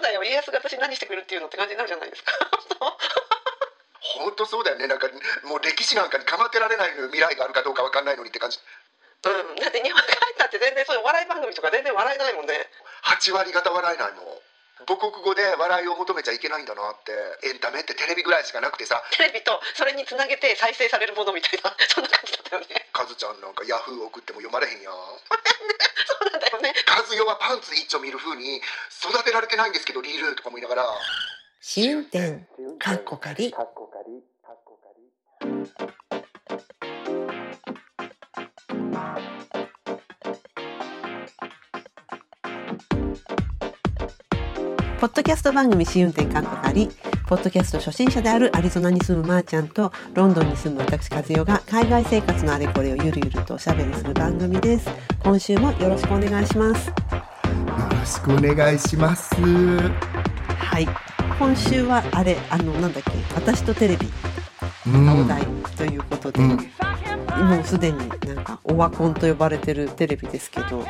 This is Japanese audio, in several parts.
そうだよ。家康が私何してくれるっていうのって感じになるじゃないですか。本当そうだよね。なんかもう歴史なんかにかまってられない未来があるかどうかわかんないのにって感じ。うん。だって日本帰ったって全然そういうお笑い番組とか全然笑えないもんね。8割方笑えないもん。母国語で笑いを求めちゃいけないんだなって。エンタメってテレビぐらいしかなくてさ。テレビとそれにつなげて再生されるものみたいな。そんな感じだったよね。カズちゃんなんかヤフー送っても読まれへんやんね。カズヨはパンツ一丁見る風に育てられてないんですけどリールとかも言いながら。試運転かっこかりポッドキャスト番組試運転かっこかりポッドキャスト初心者であるアリゾナに住むまーちゃんとロンドンに住む私和代が海外生活のあれこれをゆるゆるとおしゃべりする番組です。今週もよろしくお願いします。よろしくお願いします。はい。今週はあれあのなんだっけ私とテレビうん。がお題ということで、うん。もうすでになんかオワコンと呼ばれてるテレビですけど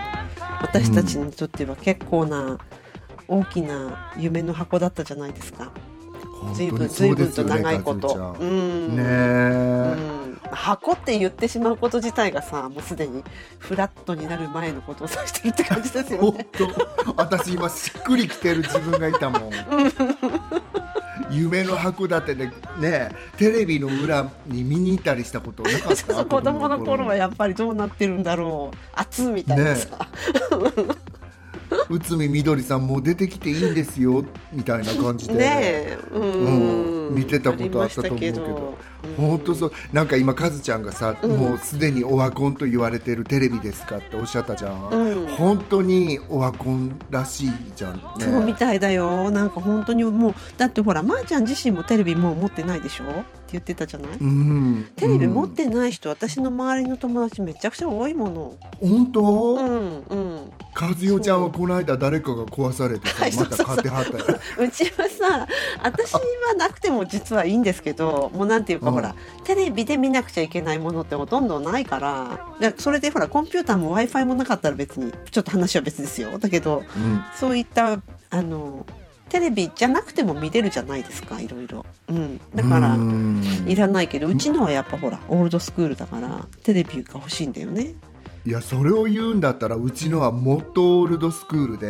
私たちにとっては結構な大きな夢の箱だったじゃないですか随分随分と長いこと、ううん。ねうえ、ん。箱って言ってしまうこと自体がさもうすでにフラットになる前のことを指してるって感じですよ本ね。当。私今しっくりきてる自分がいたもん。夢の函館でねテレビの裏に見に行ったりしたことなかった？子供の頃はやっぱりどうなってるんだろう。熱みたいなさ、内海みどりさんもう出てきていいんですよみたいな感じで。ねえうん、うん。見てたことあったと思うけど本当そう。なんか今カズちゃんがさ、うん。もうすでにオワコンと言われてるテレビですかっておっしゃったじゃん、うん。本当にオワコンらしいじゃんね。そうみたいだよ。なんか本当にもうだってほらまー、ちゃん自身もテレビもう持ってないでしょ？って言ってたじゃない、うん。テレビ持ってない人、私の周りの友達めちゃくちゃ多いもの。本当、うんうん。和代ちゃんはこの間誰かが壊されてまた買ってはったよ。うちはさ私はなくても実はいいんですけどもうなんていうか、うん。ほらテレビで見なくちゃいけないものってほとんどないからでそれでほらコンピューターも w i f i もなかったら別にちょっと話は別ですよ。だけどうん。そういったあのテレビじゃなくても見れるじゃないですかいろいろ、うん、だからうん。いらないけどうちのはやっぱほらオールドスクールだからテレビが欲しいんだよね、いやそれを言うんだったらうちのはもっとオールドスクールで、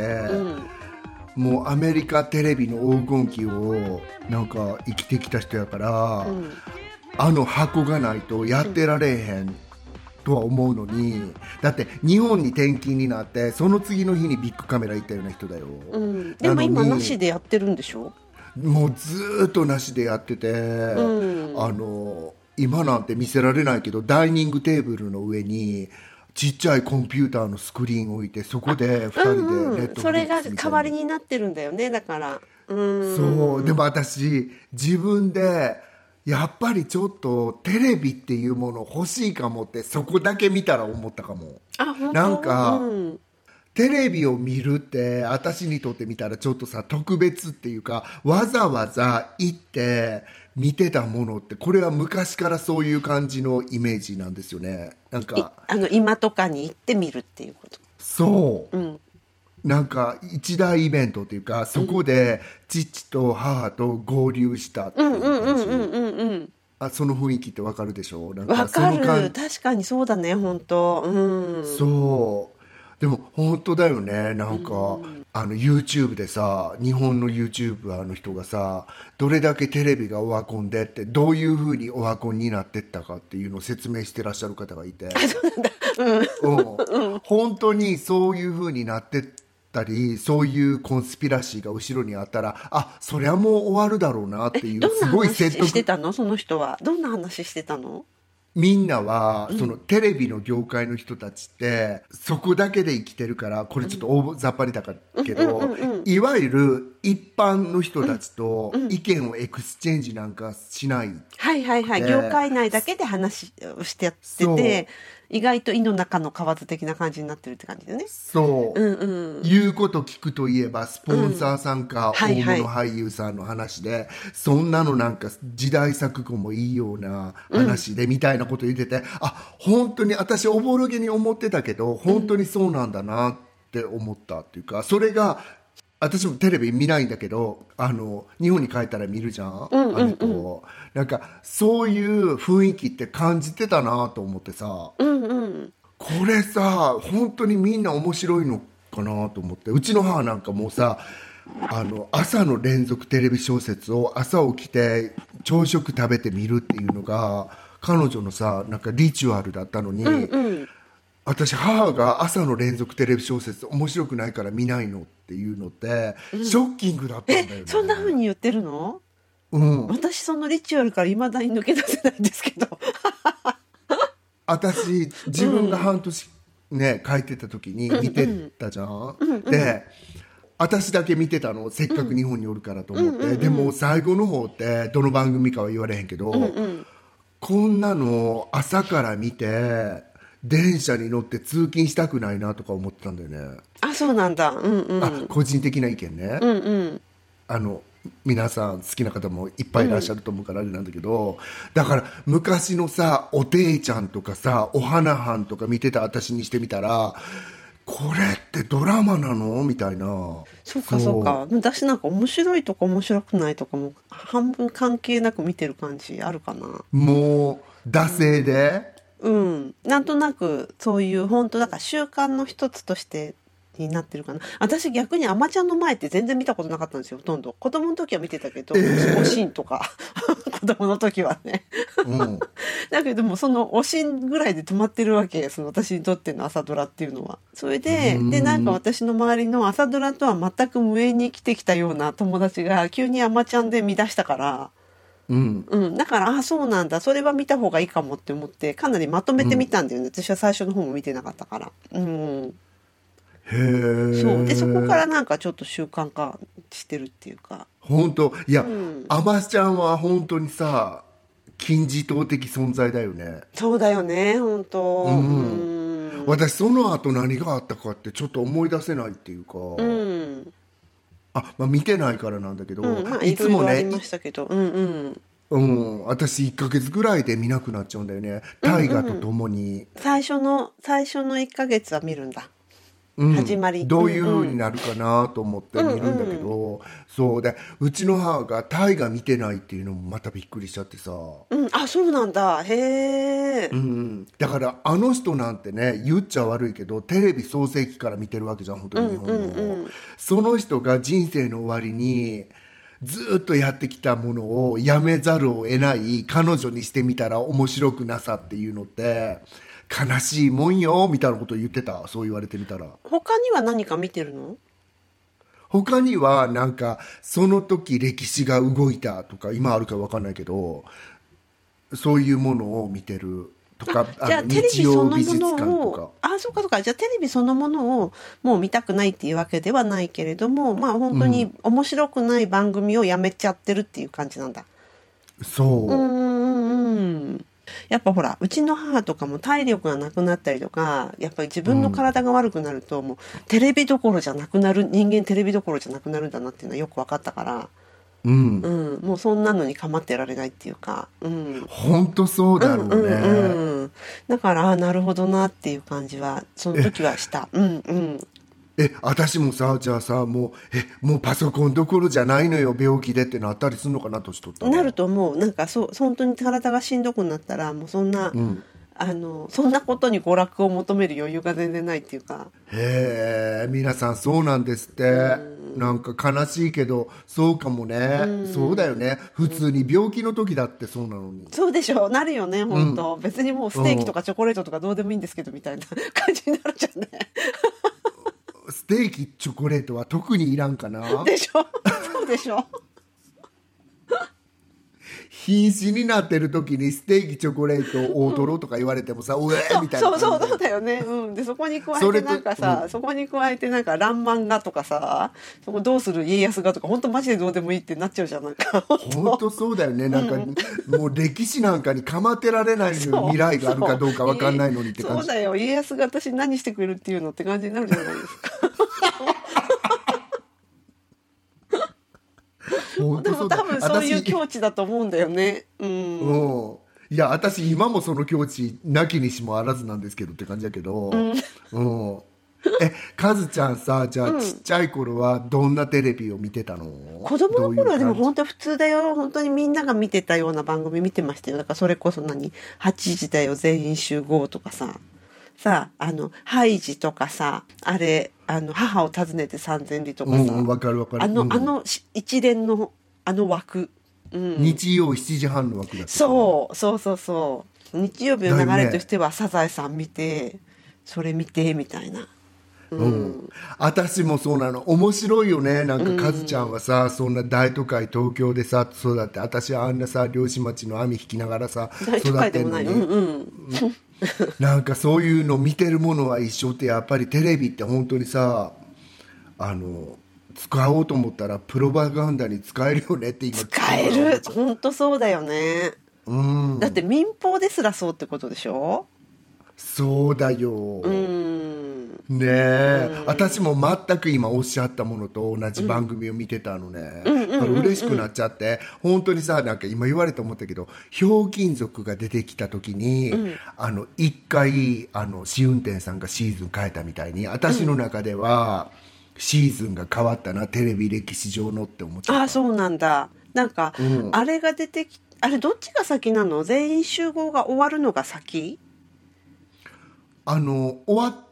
うん、もうアメリカテレビの黄金期をなんか生きてきた人やから、うんあの箱がないとやってられへんとは思うのにだって日本に転勤になってその次の日にビッグカメラ行ったような人だよ、うん、でも今なしでやってるんでしょ、もうずーっとなしでやってて、うん、あの今なんて見せられないけどダイニングテーブルの上にちっちゃいコンピューターのスクリーンを置いてそこで2人でッそれが代わりになってるんだよねだから。うん。そう。でも私自分でやっぱりちょっとテレビっていうもの欲しいかもってそこだけ見たら思ったかも。なんかうん。テレビを見るって私にとってみたらちょっとさ特別っていうかわざわざ行って見てたものってこれは昔からそういう感じのイメージなんですよね。なんいかあの今とかに行ってみるっていうこと？そう。うんなんか一大イベントっていうかそこで父と母と合流したっていううんうんうん感じうんうんうん。あその雰囲気ってわかるでしょ？なんわかそのる感確かにそうだね本当。うん。そう。でも本当だよね。なんか、あの YouTube でさ日本の YouTuber の人がさどれだけテレビがオワコンでってどういうふうにオワコンになってったかっていうのを説明してらっしゃる方がいて。うん。本当にそういうふうになってったりそういう conspiracy が後ろにあったらあそりゃもう終わるだろうなっていうすごい話説得してたの？その人は。どんな話してたの？みんなはそのテレビの業界の人たちってそこだけで生きてるからこれちょっと大雑把にだからけどいわゆる一般の人たちと意見を exchange なんかしないはいはいはい、ね業界内だけで話をしてやってて意外と胃の中の蛙的な感じになってるって感じだよね。そう、うんうん。言うこと聞くといえばスポンサーさんか大物俳優さんの話で、そんなのなんか時代錯誤もいいような話でみたいなこと言ってて、あ本当に私おぼろげに思ってたけど本当にそうなんだなって思ったっていうかそれが私もテレビ見ないんだけどあの日本に帰ったら見るじゃん、うんうんうん。あの子。なんかそういう雰囲気って感じてたなと思ってさ。うんうん。これさ本当にみんな面白いのかなと思って。うちの母なんかもうさあの朝の連続テレビ小説を朝起きて朝食食べて見るっていうのが彼女のさなんかリチュアルだったのに、うん私母が朝の連続テレビ小説面白くないから見ないのっていうのって、ショッキングだったんだよね。そんな風に言ってるの？うん。私そのリチュアルから未だに抜け出せないんですけど。私自分が半年ね書いてた時に見てたじゃん、で私だけ見てたのせっかく日本におるからと思って、でも最後の方ってどの番組かは言われへんけど、こんなの朝から見て電車に乗って通勤したくないなとか思ってたんだよね、あそうなんだ。うんうん。あ個人的な意見ね、うんうん。あの皆さん好きな方もいっぱいいらっしゃると思うからあれなんだけど、だから昔のさおていちゃんとかさお花はんとか見てた私にしてみたらこれってドラマなの？みたいな。そうかそうか。私なんか面白いとか面白くないとかも半分関係なく見てる感じあるかな。もう惰性で、うん。なんとなくそういう本当だから習慣の一つとしてになってるかな。私逆に「あまちゃん」の前って全然見たことなかったんですよほとんど。子供の時は見てたけど、おしんとか。子供の時はね。うん、だけどもそのおしんぐらいで止まってるわけその私にとっての朝ドラっていうのは。それでうん。でなんか私の周りの朝ドラとは全く無縁に生きてきたような友達が急に「あまちゃん」で見出したから。うん、うん、だからあそうなんだ。それは見た方がいいかもって思ってかなりまとめてみたんだよね、私は最初の方も見てなかったから、うん、へえそう。でそこからなんかちょっと習慣化してるっていうか。本当？いや、ん。あまちゃんは本当にさ金字塔的存在だよね。そうだよね。本当。うん。うん。私その後何があったかってちょっと思い出せないっていうか、うん、あ、まあ、見てないからなんだけど、うん、まあいつもねましたけど。うんうん。うん、私1ヶ月ぐらいで見なくなっちゃうんだよね。大河とともに、最初の最初の1ヶ月は見るんだ。うん始まり。どういう風になるかなと思って見るんだけど、そう。でうちの母が大河見てないっていうのもまたびっくりしちゃってさ、うん。あそうなんだ。へえうん、だからあの人なんてね言っちゃ悪いけどテレビ創世期から見てるわけじゃん本当に日本の、うん。その人が人生の終わりにずっとやってきたものをやめざるを得ない彼女にしてみたら面白くなさっていうのって悲しいもんよみたいなこと言ってた？そう言われてみたら。他には何か見てるの？他にはなんかその時歴史が動いたとか今あるか分かんないけどそういうものを見てるとかじゃあのテレビそのものをあそうかそうか。じゃあテレビそのものをもう見たくないっていうわけではないけれどもまあ本当に面白くない番組をやめちゃってるっていう感じなんだ。そう、うんうんうんやっぱほらうちの母とかも体力がなくなったりとかやっぱり自分の体が悪くなるともうテレビどころじゃなくなる人間テレビどころじゃなくなるんだなっていうのはよく分かったから、うん。うん、もうそんなのに構ってられないっていうか、うん、本当そうだろうね、うんうんうん、だからあなるほどなっていう感じはその時はした。うんうんえ私もさじゃあさもうえもうパソコンどころじゃないのよ病気でってなったりするのかな年取ったら。なると思う。なんかそう本当に体がしんどくなったらもうそんな、ん。あのそんなことに娯楽を求める余裕が全然ないっていうか。へえ皆さんそうなんですって。なんか悲しいけどそうかもね。そうだよね。普通に病気の時だってそうなのに。そうでしょう。なるよね本当、別にもうステーキとかチョコレートとかどうでもいいんですけどみたいな感じになるじゃんねステーキチョコレートは特にいらんかな。でしょ？そ うでしょ？瀕死になってる時にステーキチョコレート大トロとか言われてもさ、うえみたいな。そうそうそうだよね、うん、でそこに加えてなんかさそ,、こに加えてなんか「らんまんが」とかさ「そこどうする家康が」とか本当マジでどうでもいいってなっちゃうじゃんなんか。本当そうだよね。なんか、もう歴史なんかにかまってられない未来があるかどうかわかんないのにって感じ。そうだよ。家康が私に何してくれるっていうのって感じになるじゃないですか でも多分そういう私境地だと思うんだよね。うん。うん。いや私今もその境地なきにしもあらずなんですけどって感じだけど、うん。えカズちゃんさじゃあ、ちっちゃい頃はどんなテレビを見てたの？子供の頃はでも本当普通だよ。本当にみんなが見てたような番組見てましたよ。だからそれこそ何？8時だよ全員集合とかささあのハイジとかさあれあの母を訪ねて三千里とかさ、うんわかるわかる。あの、うん。あのし一連のあの枠。うん。日曜7時半の枠だったそうそうそうそう。日曜日の流れとしては「サザエさん」見てそれ見てみたいな。うん、私もそうなの。面白いよね。なんかカズちゃんはさ、そんな大都会東京でさ育って私はあんなさ漁師町の網引きながらさ大都育ってんのに、うん。うん なんかそういうの見てるものは一緒ってやっぱりテレビって本当にさあの使おうと思ったらプロパガンダに使えるよねって今使える。本当そうだよね。うん。だって民放ですらそうってことでしょ？そうだよ、うん。ねえ、私も全く今おっしゃったものと同じ番組を見てたのね、だから嬉しくなっちゃって本当にさなんか今言われて思ったけどひょうきん族が出てきた時に、あの一回あの試運転さんがシーズン変えたみたいに私の中では、シーズンが変わったなテレビ歴史上のって思っちゃった。ああそうなんだ。なんか、うん。あれが出てきあれどっちが先なの？全員集合が終わるのが先？あの終わ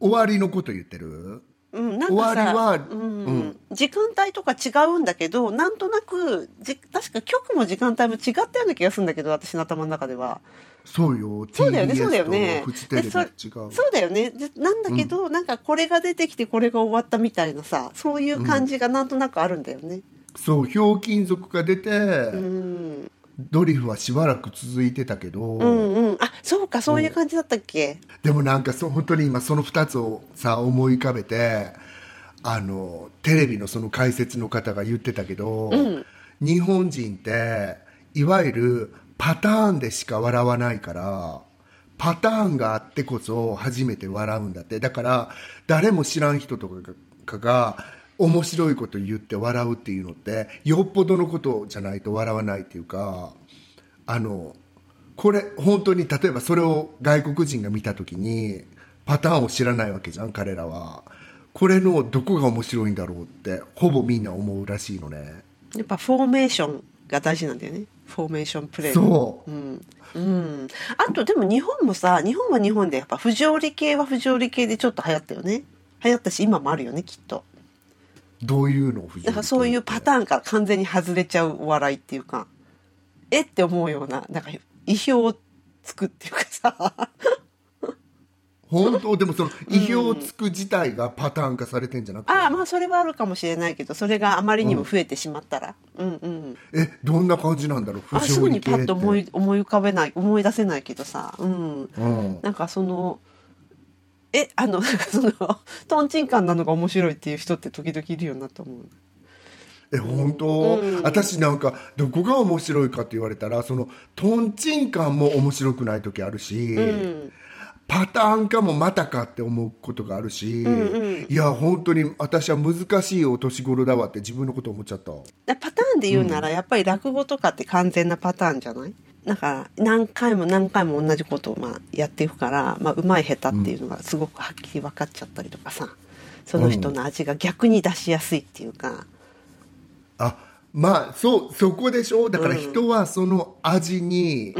終わりのこと言ってる？うん、なんかうんうん。時間帯とか違うんだけどなんとなくじ確か局も時間帯も違ったような気がするんだけど私の頭の中では。そうよそうだよねそうだよね。そ違う。そうだよね。でなんだけど、なんかこれが出てきてこれが終わったみたいなさそういう感じがなんとなくあるんだよね。そうひょうきん族が出て、うんドリフはしばらく続いてたけど、うんうん。あそうかそういう感じだったっけ？でもなんかそう本当に今その2つをさ思い浮かべてあのテレビのその解説の方が言ってたけど、日本人っていわゆるパターンでしか笑わないからパターンがあってこそ初めて笑うんだって。だから誰も知らん人とかが面白いこと言って笑うっていうのってよっぽどのことじゃないと笑わないっていうかあのこれ本当に例えばそれを外国人が見た時にパターンを知らないわけじゃん彼らは。これのどこが面白いんだろうってほぼみんな思うらしいのね。やっぱフォーメーションが大事なんだよね。フォーメーションプレーそう。うん、うん、あとでも日本もさ日本は日本でやっぱ不条理系は不条理系でちょっと流行ったよね。流行ったし今もあるよねきっとどういうのをだからそういうパターンから完全に外れちゃうお笑いっていうかえって思うようななんか意表をつくっていうかさ。本当？でもその意表をつく自体がパターン化されてんじゃなくて、ああまあそれはあるかもしれないけどそれがあまりにも増えてしまったら、うん、うんえどんな感じなんだろう？不あすぐにパッと思い、い思い浮かべない思い出せないけどさ。うん。うん、なんかそのえあの そのとんちんカンなのが面白いっていう人って時々いるよなと思うえ本当、私なんかどこが面白いかって言われたらそのとんちんカンも面白くない時あるし、うん。パターン化もまたかって思うことがあるし、いや本当に私は難しいお年頃だわって自分のこと思っちゃった。でパターンで言うならやっぱり落語とかって完全なパターンじゃない？だから何回も何回も同じことをまあやっていくから、まあ、うまい下手っていうのがすごくはっきり分かっちゃったりとかさその人の味が逆に出しやすいっていうか、あまあそうそこでしょ？だから人はその味に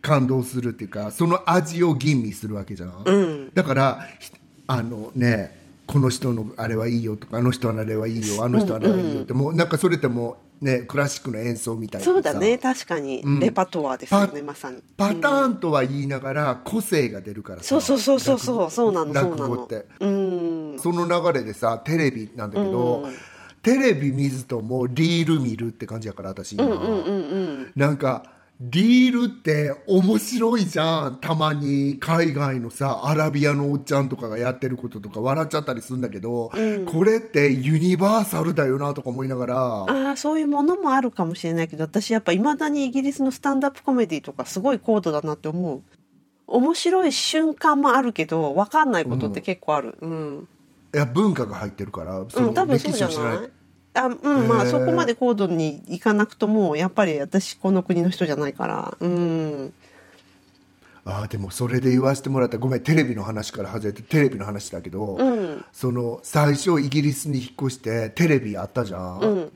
感動するっていうか、その味を吟味するわけじゃん、ん。だからひあのねこの人のあれはいいよとかあの人のあれはいいよあの人のあれはいいよって、もうなんかそれってもうねクラシックの演奏みたいなさ。そうだね。確かに。レパトワーですよね、パまさに。パターンとは言いながら個性が出るからさ。そうそうそうそうそうそう。なのそうな語って。うん。その流れでさテレビなんだけど、テレビ見ずともリール見るって感じやから私今、なんかリールって面白いじゃん。たまに海外のさアラビアのおっちゃんとかがやってることとか笑っちゃったりするんだけど、これってユニバーサルだよなとか思いながら。ああそういうものもあるかもしれないけど私やっぱいまだにイギリスのスタンダップコメディとかすごい高度だなって思う。面白い瞬間もあるけど分かんないことって結構ある。うん、いや文化が入ってるからうん、多分そうじゃないあうんまあそこまで高度にいかなくともやっぱり私この国の人じゃないから。うん。ああでもそれで言わせてもらった。ごめんテレビの話から外れてテレビの話だけど、うん。その最初イギリスに引っ越してテレビあったじゃん、うん。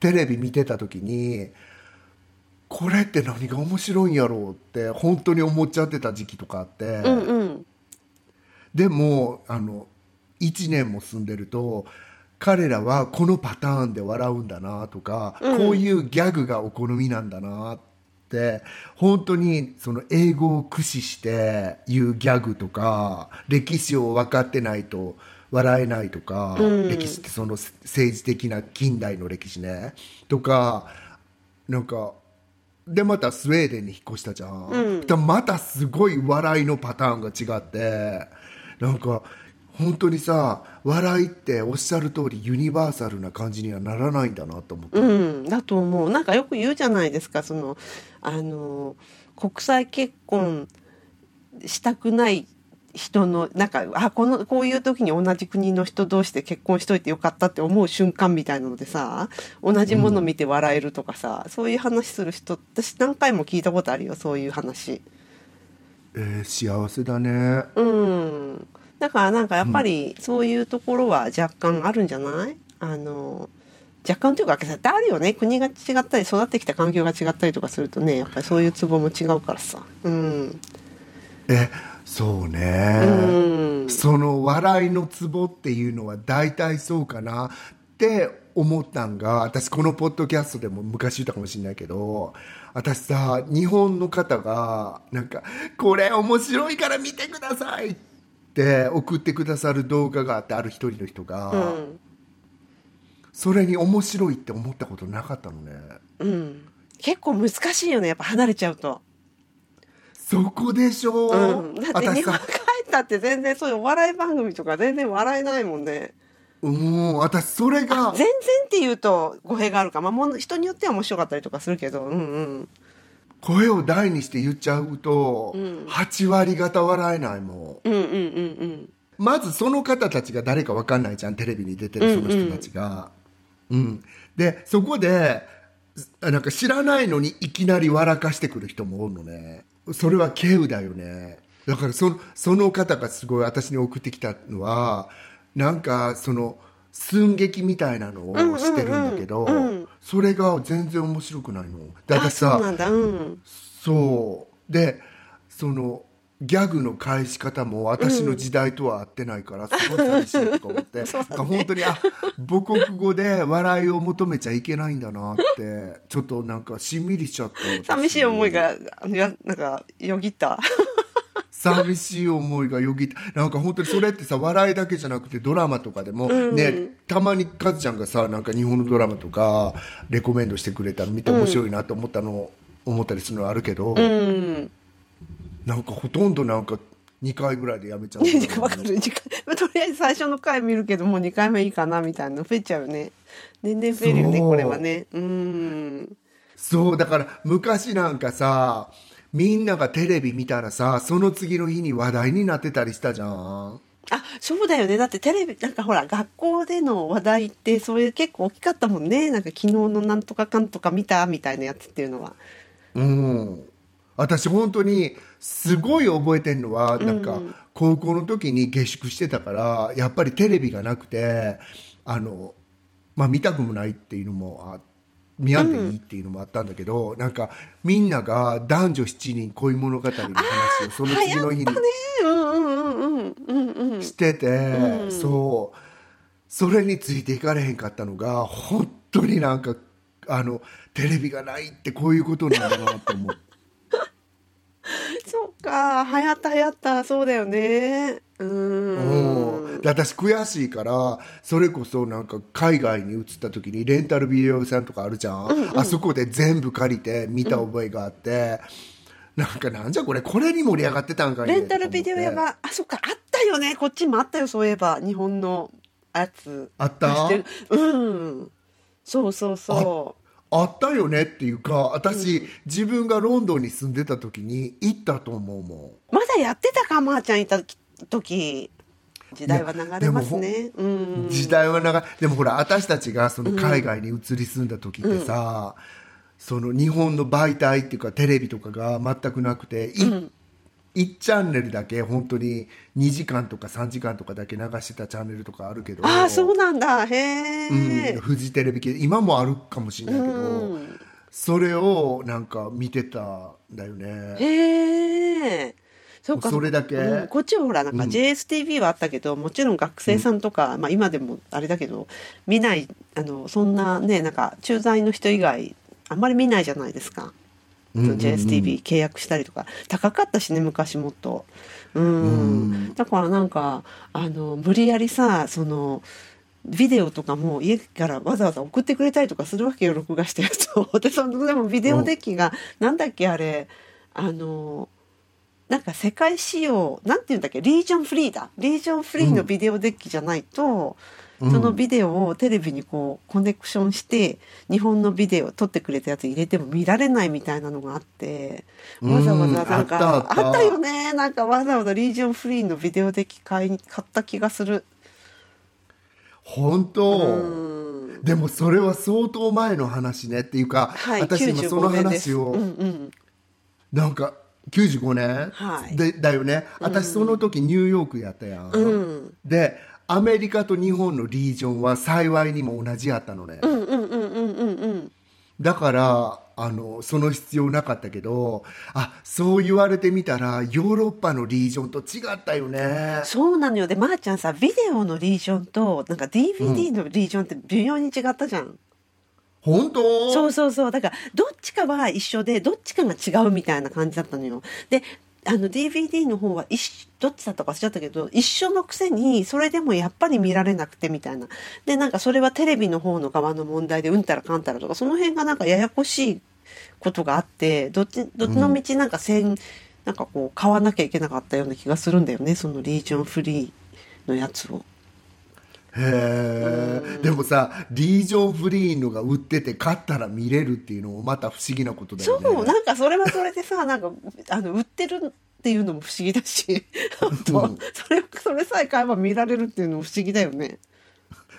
テレビ見てた時にこれって何が面白いんやろうって本当に思っちゃってた時期とかあって、うんうん。でもあの1年も住んでると彼らはこのパターンで笑うんだなとか、うん。こういうギャグがお好みなんだなって本当にその英語を駆使して言うギャグとか歴史を分かってないと笑えないとか、うん。歴史ってその政治的な近代の歴史ね。とかなんかでまたスウェーデンに引っ越したじゃん、うん。だまたすごい笑いのパターンが違ってなんか本当にさ笑いっておっしゃる通りユニバーサルな感じにはならないんだなと思って、うん、だと思う。なんかよく言うじゃないですか。そのあの国際結婚したくない人のなんかあこのこういう時に同じ国の人同士で結婚しといてよかったって思う瞬間みたいなのでさ同じもの見て笑えるとかさ、そういう話する人私何回も聞いたことあるよそういう話。えー幸せだね。うん、だからなんかやっぱりそういうところは若干あるんじゃない？あの若干というか絶対あるよね。国が違ったり育ってきた環境が違ったりとかするとねやっぱりそういうツボも違うからさ。うん、えそうね、うん。その笑いのツボっていうのは大体そうかなって思ったんが私このポッドキャストでも昔言ったかもしれないけど私さ日本の方がなんか「これ面白いから見てください」って送ってくださる動画があってある一人の人が、うんそれに面白いって思ったことなかったのね。うん、結構難しいよねやっぱ離れちゃうと、そこでしょ、うん、だって日本帰ったって全然そういうお笑い番組とか全然笑えないもんね。うん。私それが全然って言うと語弊があるか。まあもの人によっては面白かったりとかするけど。うんうん声を大にして言っちゃうと、うん。8割方笑えないもん。うんうんうんうん。まずその方たちが誰か分かんないじゃんテレビに出てるその人たちが。うん。でそこでなんか知らないのにいきなり笑かしてくる人もおるのね。それは稀有だよね。だからそのその方がすごい私に送ってきたのはなんかその寸劇みたいなのをしてるんだけど、うん。うんうんそれが全然面白くないの。であ私さそううん。そう。でそのギャグの返し方も私の時代とは合ってないからすごい寂しいとか思って、そうだね。本当にあ母国語で笑いを求めちゃいけないんだなってちょっとなんかしんみりしちゃった寂しい思いがなんかよぎった寂しい思いがよぎった。なんか本当にそれってさ笑いだけじゃなくてドラマとかでも、うんねたまにカズちゃんがさなんか日本のドラマとかレコメンドしてくれたら見て面白いなと思ったの、思ったりするのあるけど、うん。なんかほとんどなんか2回ぐらいでやめちゃうねわかる時間とりあえず最初の回見るけどもう2回目いいかなみたいなの増えちゃうよね。年々増えるよねこれはね。うん。そうだから昔なんかさみんながテレビ見たらさその次の日に話題になってたりしたじゃん。あそうだよね。だってテレビなんかほら学校での話題ってそういう結構大きかったもんね。なんか昨日のなんとかかんとか見たみたいなやつっていうのは。うん。私本当にすごい覚えてるのはなんか高校の時に下宿してたからやっぱりテレビがなくてあの、まあ、見たくもないっていうのもあ見やんでいいっていうのもあったんだけど、なんかみんなが男女7人恋物語の話をその次の日にうんうんうんうんうんうん。してて、そう。それについていかれへんかったのが本当になんかあのテレビがないってこういうことなんだなと思って。そうか。流行った流行った。そうだよね。ううん私悔しいからそれこそなんか海外に移った時にレンタルビデオ屋さんとかあるじゃん、あそこで全部借りて見た覚えがあって、なんかなんじゃこれこれに盛り上がってたんかいね。レンタルビデオ屋があそっかあったよね。こっちもあったよそういえば。日本のやつ。あった？うん。そうそうそあったよね？っていうか私、自分がロンドンに住んでた時に行ったと思うもん。うまだやってたかまーちゃんいた時時代は流れますね。うん。時代は長いでもほら私たちがその海外に移り住んだ時ってさ、その日本の媒体っていうかテレビとかが全くなくて、い1チャンネルだけ本当に2時間とか3時間とかだけ流してたチャンネルとかあるけどああそうなんだ。へえ、うん、フジテレビ系今もあるかもしれないけど、うん。それをなんか見てたんだよね。へえそうか。それだけ？うん。こっちはほらなんかうん。JSTV はあったけど、もちろん学生さんとか、まあ今でもあれだけど見ないあのそんなねなんか駐在の人以外あんまり見ないじゃないですか、うんうんうん。JSTV 契約したりとか。高かったしね昔もっと。うん、うん。だからなんかあの無理やりさそのビデオとかも家からわざわざ送ってくれたりとかするわけよ録画したやつをでそのでもビデオデッキが、なんだっけあれ。あのなんか世界仕様なんていうんだっけ？リージョンフリーだ。リージョンフリーのビデオデッキじゃないと、うん。そのビデオをテレビにこうコネクションして日本のビデオ撮ってくれたやつ入れても見られないみたいなのがあってわざわざなんか、うん。あったあった。よね。なんかわざわざリージョンフリーのビデオデッキ買いに買った気がする。本当、うん。でもそれは相当前の話ね。っていうか、はい、私今その95年です。話を、うんうん、なんか95年、はい。でだよね。私その時ニューヨークやったやん、うん。でアメリカと日本のリージョンは幸いにも同じやったのね、うんうんうんうんうんうん。だからあのその必要なかったけどあそう言われてみたらヨーロッパのリージョンと違ったよね。そうなのよ。でまー、ちゃんさビデオのリージョンとなんか DVD のリージョンって微妙に違ったじゃん、本当？そうそうそう。だからどっちかは一緒でどっちかが違うみたいな感じだったのよ。であの DVD の方は一どっちだったか忘れちゃったけど一緒のくせにそれでもやっぱり見られなくてみたいな。でなんかそれはテレビの方の側の問題でうんたらかんたらとかその辺がなんかややこしいことがあってどっちどっちの道なんか線、なんかこう買わなきゃいけなかったような気がするんだよねそのリージョンフリーのやつを。へえでもさリージョンフリーのが売ってて買ったら見れるっていうのもまた不思議なことだそよね。うなんかそれはそれでさなんかあの売ってるっていうのも不思議だし。それそれさえ買えば見られるっていうのも不思議だよね。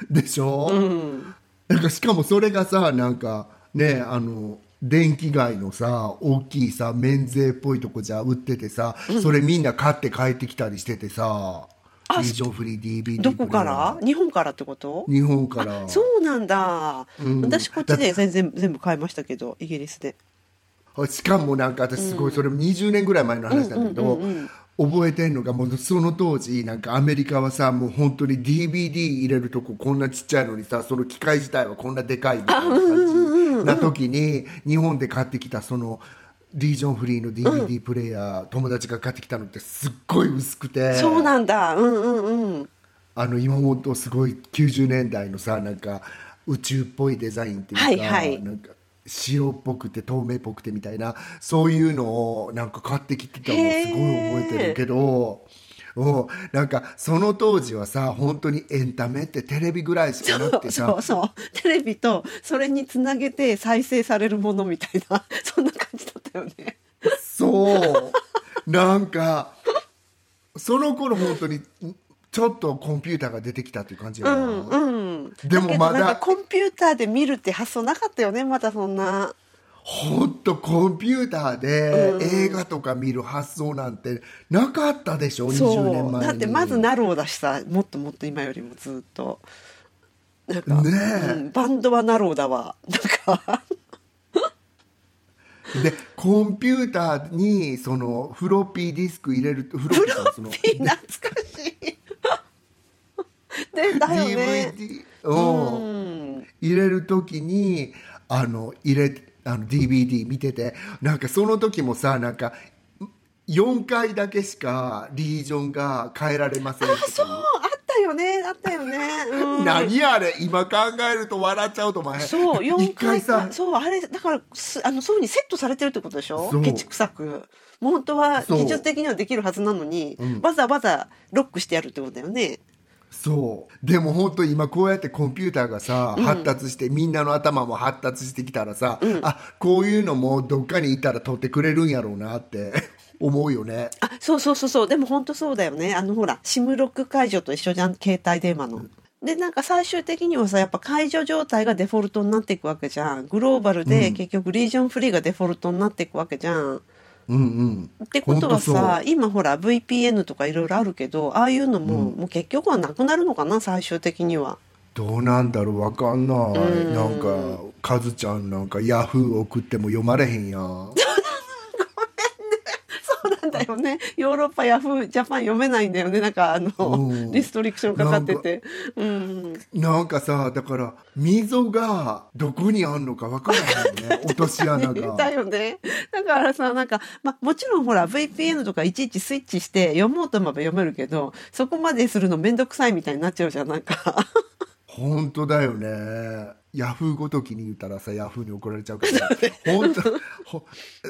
でしょ、うん、なんかしかもそれがさなんかねあの電気街のさ大きいさ免税っぽいとこじゃ売っててさ、それみんな買って帰ってきたりしててさ。リあージョンフリー DVD どこから？日本からってこと？日本から。そうなんだ、うん。私こっちで全然全部買いましたけどイギリスで。しかもなんか私すごいそれも20年ぐらい前の話なんだけど、覚えてんのがもうその当時なんかアメリカはさもう本当に DVD 入れるとここんなちっちゃいのにさその機械自体はこんなでかいみたいな感じな時に日本で買ってきたそのリージョンフリーの DVD プレイヤー、友達が買ってきたのってすっごい薄くて。そうなんだ。うんうんうん。あの今本当すごい90年代のさなんか宇宙っぽいデザインっていうか、はいはい。なんか白っぽくて透明っぽくてみたいなそういうのをなんか買ってきてたのをすごい覚えてるけど。うんなんかその当時はさ本当にエンタメってテレビぐらいしかなくてさ。そうそう。テレビとそれにつなげて再生されるものみたいな そんな感じだったよね。そう。なんかその頃本当にちょっとコンピューターが出てきたっていう感じよな、うんうん、でもまだけどなんかコンピューターで見るって発想なかったよねまだそんな。ほんとコンピューターで映画とか見る発想なんてなかったでしょ、20そう。年前に。だってまずナローだしさもっともっと今よりもずっと。なんか、ねえ。うんバンドは narrow だわ。なんか。でコンピューターにそのフロッピーディスク入れるとフロッピー懐かしい。でだよね。DVD をうん。入れる時にあの入れあの DVD 見てて。なんかその時もさなんか4回だけしかリージョンが変えられませんとかそうあったよね。あったよね、うん、何あれ今考えると笑っちゃうと思えそう一4回回さ。そうあれだからすあのそういうふうにセットされてるってことでしょ？ケチくさく。もう本当は技術的にはできるはずなのに、うん。わざわざロックしてやるってことだよねそう。でも本当今こうやってコンピューターがさ、発達してみんなの頭も発達してきたらさ、あこういうのもどっかにいたら取ってくれるんやろうなって 思うよね。あそうそうそうそう。でも本当そうだよね。あのほら SIM ロック解除と一緒じゃん携帯電話の。でなんか最終的にはさやっぱ解除状態がデフォルトになっていくわけじゃん。グローバルで結局リージョンフリーがデフォルトになっていくわけじゃん。うんうん。ってことはさ今ほら VPN とかいろいろあるけどああいうのも,、もう結局はなくなるのかな最終的には。どうなんだろうわかんない、うん。なんかカズちゃんなんかヤフー送っても読まれへんやんだよね。ヨーロッパヤフージャパン読めないんだよね。なんかあの、うん。リストリクションかかってて。うん。なんかさだから溝がどこにあんのかわからへんよね。落とし穴だがよね。だからさなんか、まあ、もちろんほら VPN とかいちいちスイッチして読もうと思えば読めるけどそこまでするの面倒くさいみたいになっちゃうじゃんなんか。本当だよねヤフーごときに言ったらさヤフーに怒られちゃうけど 本当ほ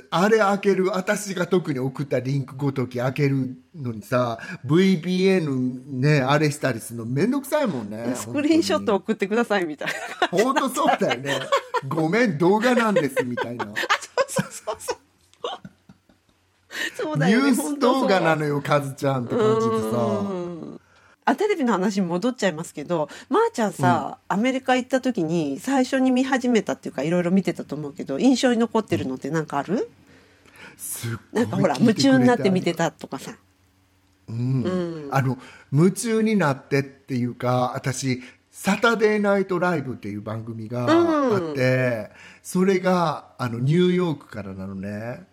あれ開ける私が特に送ったリンクごとき開けるのにさ VPN ねあれしたりするのめんどくさいもんね スクリーンショット送ってくださいみたいな。本当そうだよね。ごめん動画なんですみたいな。そうだよねニュース動画なのよカズちゃんって感じでさあテレビの話に戻っちゃいますけどまー、ちゃんさ、アメリカ行った時に最初に見始めたっていうかいろいろ見てたと思うけど印象に残ってるのって何かある、すっごいなんかほら夢中になって見てたとかさ。うん。あの夢中になってっていうか私「サタデーナイトライブ」っていう番組があって、それがあのニューヨークからなのね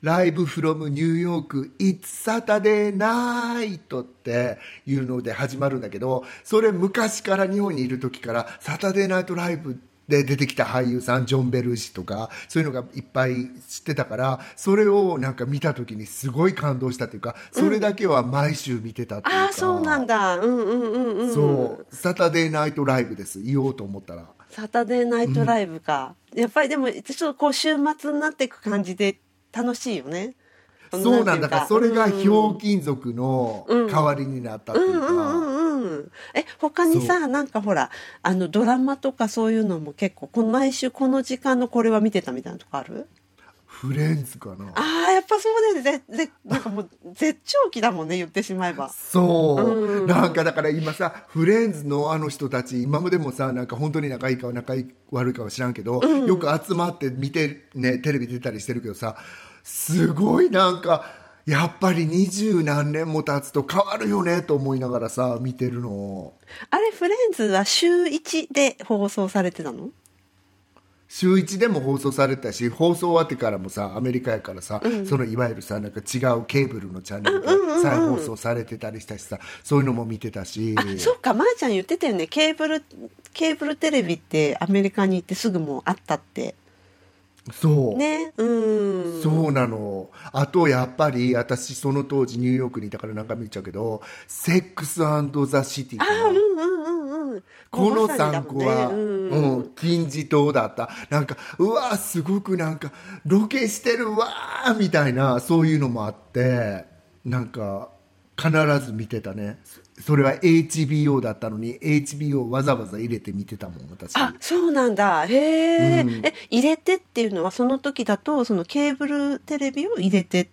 ライブフロムニューヨーク It's Saturday Night っていうので始まるんだけどそれ昔から日本にいる時からサタデーナイトライブで出てきた俳優さんジョン・ベルーシとかそういうのがいっぱい知ってたからそれをなんか見た時にすごい感動したっていうかそれだけは毎週見てたっていうか、ああそうなんだ。うんうんうんうんそうサタデーナイトライブです。言おうと思ったら。サタデーナイトライブか、やっぱりでもちょっとこう週末になっていく感じで楽しいよね。そうなんだからそれがうんひょうきん族の代わりになったっていうか、うんうんうんえ他にさなんかほらあのドラマとかそういうのも結構この毎週この時間のこれは見てたみたいなとこある？フレンズかな。ああやっぱそうだよね。ぜぜなんかもう絶頂期だもんね言ってしまえば。そう、なんかだから今さフレンズのあの人たち今までもさなんか本当に仲いいか仲いい悪いかは知らんけど、よく集まって見てねテレビ出たりしてるけどさすごいなんかやっぱり二十何年も経つと変わるよねと思いながらさ見てるの。あれフレンズは週1で放送されてたの？週1でも放送されてたし放送終わってからもさアメリカやからさ、そのいわゆるさなんか違うケーブルのチャンネルで再放送されてたりしたしさそういうのも見てたし。あそうか。まー、ちゃん言ってたよね。ケーブルケーブルテレビってアメリカに行ってすぐもうあったってそう、ね。うん。そうなの。あとやっぱり私その当時ニューヨークにいたから何回も言っちゃうけど「セックスザ・シティ」あうんうんうんうん。このまさにだ3もんね。個は、うん。うん、金字塔だった。なんかうわすごくなんかロケしてるわーみたいなそういうのもあってなんか必ず見てたね。それは HBO だったのに HBO わざわざ入れて見てたもん私。あそうなんだ。へえ、え入れてっていうのはその時だとそのケーブルテレビを入れて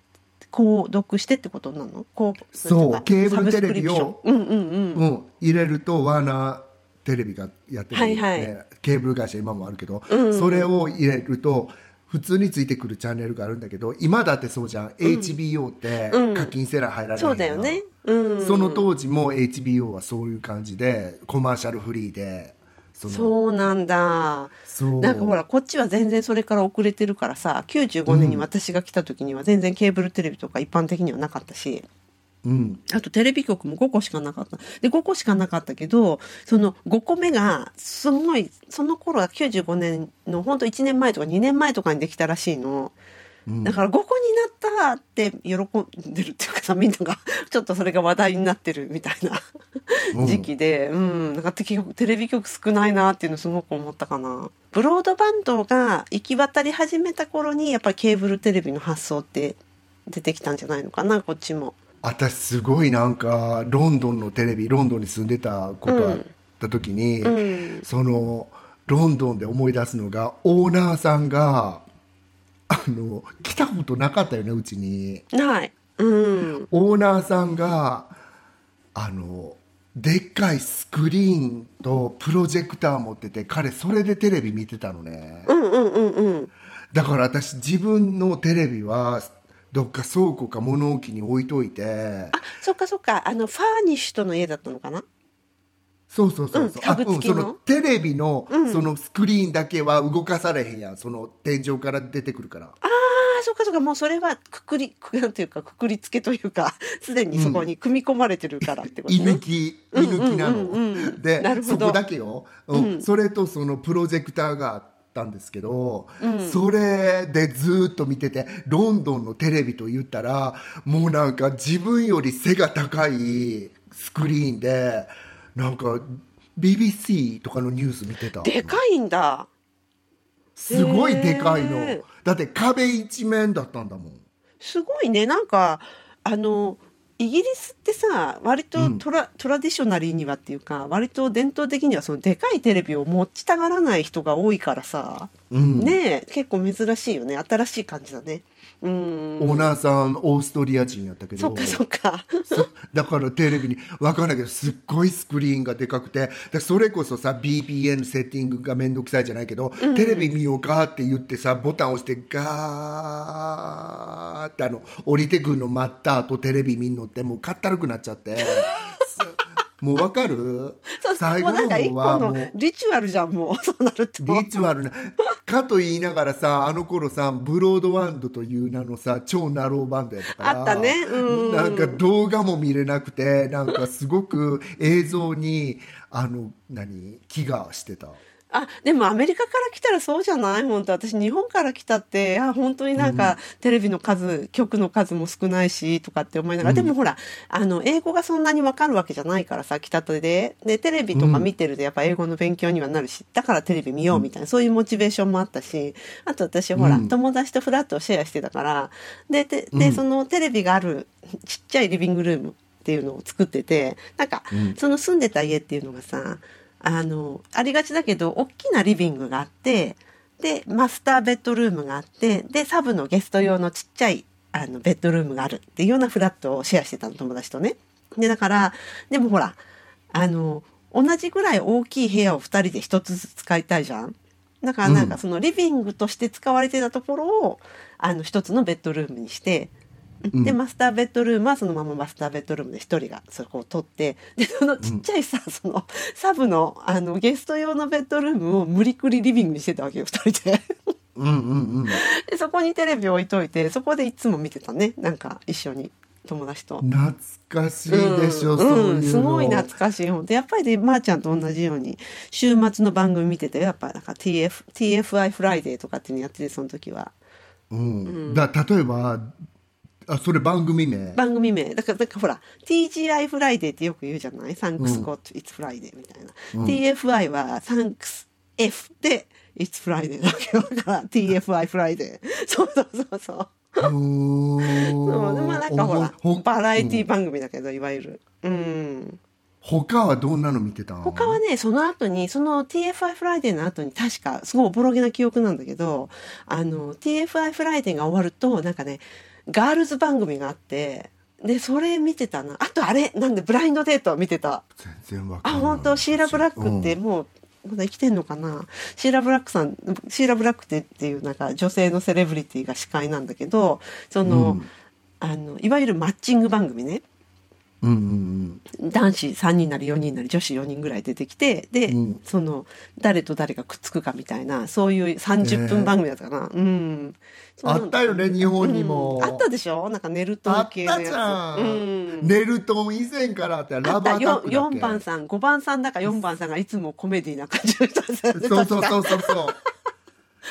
購読してってことなの？こうそうケーブルテレビをうんうんうん。うん、入れるとワーナーテレビがやってる、はいはい。ねケーブル会社今もあるけど、それを入れると普通についてくるチャンネルがあるんだけど今だってそうじゃん、HBO って課金せな入らないそうだよね。うん。その当時も HBO はそういう感じでコマーシャルフリーでそうなんだそうなんかほらこっちは全然それから遅れてるからさ95年に私が来た時には全然ケーブルテレビとか一般的にはなかったし、うん、あとテレビ局も5個しかなかった。で、5個しかなかったけど、その5個目が、すごい、その頃は95年のほんと1年前とか2年前とかにできたらしいの。だから5個になったって喜んでるっていうかさ、みんなが ちょっとそれが話題になってるみたいな時期で、うん、なんかテテレビ局少ないなっていうのすごく思ったかな。ブロードバンドが行き渡り始めた頃に、やっぱりケーブルテレビの発想って出てきたんじゃないのかな、こっちも。私すごいなんかロンドンのテレビロンドンに住んでたことあった時に、そのロンドンで思い出すのがオーナーさんがあの来たことなかったよねうちにない。うん。オーナーさんがあのでっかいスクリーンとプロジェクター持ってて彼それでテレビ見てたのねうんうんうんうん。だから私自分のテレビはどっか倉庫か物置に置いといて。あそっかそっか。あのファーニッシュとの家だったのかな？そうそうそうそう、うんそのテレビの、うん。そのスクリーンだけは動かされへんやん。その天井から出てくるから。ああそっかそっか。もうそれはくくりくなんていうかくくりつけというか すでにそこに組み込まれてるからってこと居ね、抜き居抜きなの、でそこだけよ、うん。うん。それとそのプロジェクターがあったんですけど、うん。それでずっと見ててロンドンのテレビと言ったらもうなんか自分より背が高いスクリーンでなんか BBC とかのニュース見てた。でかいんだ。すごいでかいの。だって壁一面だったんだもん。すごいね。なんかあのイギリスってさ割とうん。トラ,、トラディショナリーにはっていうか割と伝統的にはそのでかいテレビを持ちたがらない人が多いからさ、うん。ねえ結構珍しいよね。新しい感じだねうん。オーナーさんオーストリア人やったけど。そっかそっか。そだからテレビに分かんないけどすっごいスクリーンがでかくて。でそれこそさ BPN セッティングが面倒くさいじゃないけど、テレビ見ようかって言ってさボタン押してガーってあの降りてくるの待った後テレビ見んのってもうかったるくなっちゃって。すもう分かる？最後の方個のはもう。リチュアルじゃんもう。そうなると。リチュアルな。かと言いながらさあの頃さブロードワンドという名のさ超ナローバンドやったから。あったね。うん。なんか動画も見れなくてなんかすごく映像にあの何？気がしてたあでもアメリカから来たらそうじゃない？本当。私日本から来たってあ本当になんか、テレビの数曲の数も少ないしとかって思いながら、でもほらあの英語がそんなにわかるわけじゃないからさ来たてで。でテレビとか見てるとやっぱ英語の勉強にはなるし。だからテレビ見ようみたいな、そういうモチベーションもあったし。あと私ほら、うん。友達とフラットをシェアしてたから。ででで、うん。そのテレビがあるちっちゃいリビングルームっていうのを作ってて。なんか、うん。その住んでた家っていうのがさあのありがちだけど大きなリビングがあってでマスターベッドルームがあってでサブのゲスト用のちっちゃいあのベッドルームがあるっていうようなフラットをシェアしてたの友達とね。でだからでもほらあの同じぐらい大きい部屋を2人で1つずつ使いたいじゃん。だからなんかそのリビングとして使われてたところをあの一つのベッドルームにしてうん。でマスターベッドルームはそのままマスターベッドルームで一人がそこを取ってでそのちっちゃいさ、そのサブのあのゲスト用のベッドルームを無理くりリビングにしてたわけよ二人で。うんうんうん。でそこにテレビ置いといてそこでいつも見てたね。なんか一緒に友達と。懐かしいでしょ、うんそういうの、うんすごい懐かしい本当。やっぱりねまー、ちゃんと同じように週末の番組見ててやっぱなんか TF TFI フライデーとかっていうのやっててその時は。うん。だ例えばあそれ番組名？番組名。だからだからほら TGI フライデーってよく言うじゃない？Thanks God It's Friday みたいな、TFI は Thanks F で It's Friday だけだから TFI フライデーそうそうそう。そうそう。でもなんかほらほバラエティ番組だけどいわゆる。うん。他はどんなの見てたん？他はねその後にその TFI フライデーの後に確かすごいおぼろげな記憶なんだけどあの TFI フライデーが終わるとなんかねガールズ番組があってでそれ見てたな。あとあれなんで Blind Date 見てた。全然わかんない。あ本当？シーラ・ブラックってうん。もうまだ生きてんのかな？シーラ・ブラックさんシーラ・ブラックってっていうなんか女性のセレブリティが司会なんだけどその,、うん。あのいわゆるマッチング番組ねうんうん男子3人なり4人なり女子4人ぐらい出てきてで、うん。その誰と誰がくっつくかみたいなそういう30分番組だったかな、うん。そうなんあったよね日本にも。うん。あったでしょ？なんかネルトあっン系のやつ。たじゃん、うん。ネルトン以前からあったあったラバータックだっけ？4番さん5番さんだか4番さんがいつもコメディな感じの人そうそうそうそうそう。